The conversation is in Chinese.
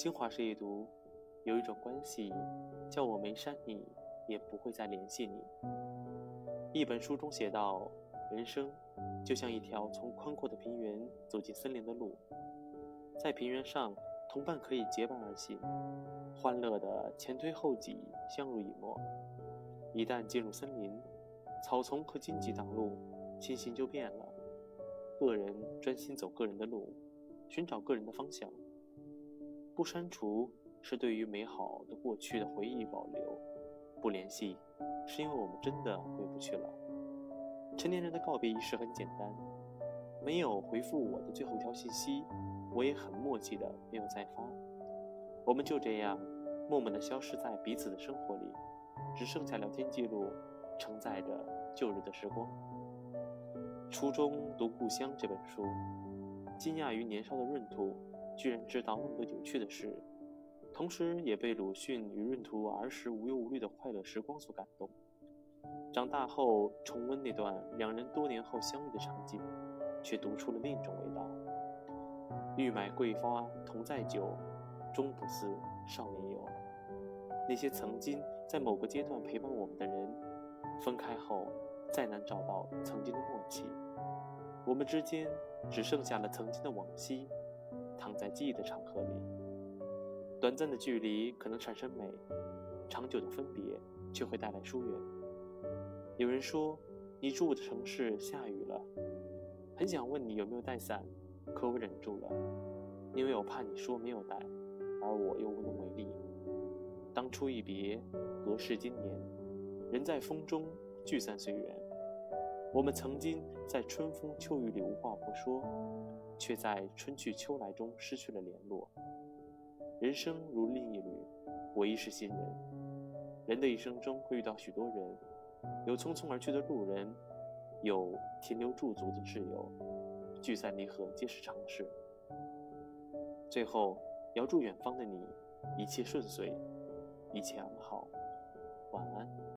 新华社一读，有一种关系，叫我没删你，也不会再联系你。一本书中写道，人生就像一条从宽阔的平原走进森林的路，在平原上，同伴可以结伴而行，欢乐的前推后挤，相濡以沫。一旦进入森林，草丛和荆棘挡路，情形就变了。个人专心走个人的路，寻找个人的方向。不删除是对于美好的过去的回忆保留，不联系是因为我们真的回不去了。成年人的告别仪式很简单，没有回复我的最后一条信息，我也很默契的没有再发，我们就这样默默的消失在彼此的生活里，只剩下聊天记录承载着旧日的时光。初中读《故乡》这本书，惊讶于年少的闰土。居然知道那么多有趣的事，同时也被鲁迅与闰土儿时无忧无虑的快乐时光所感动。长大后重温那段两人多年后相遇的场景，却读出了另一种味道。欲买桂花同载酒，终不似少年游。那些曾经在某个阶段陪伴我们的人，分开后再难找到曾经的默契。我们之间只剩下了曾经的往昔。躺在记忆的长河里，短暂的距离可能产生美，长久的分别却会带来疏远。有人说，你住的城市下雨了，很想问你有没有带伞，可我忍住了，因为我怕你说没有带，而我又无能为力。当初一别，隔世今年，人在风中聚散随缘。我们曾经在春风秋雨里无话不说。却在春去秋来中失去了联络。人生如另一旅，我亦是新人。人的一生中会遇到许多人，有匆匆而去的路人，有停留驻足的挚友，聚散离合皆是常事。最后，遥祝远方的你一切顺遂，一切安好，晚安。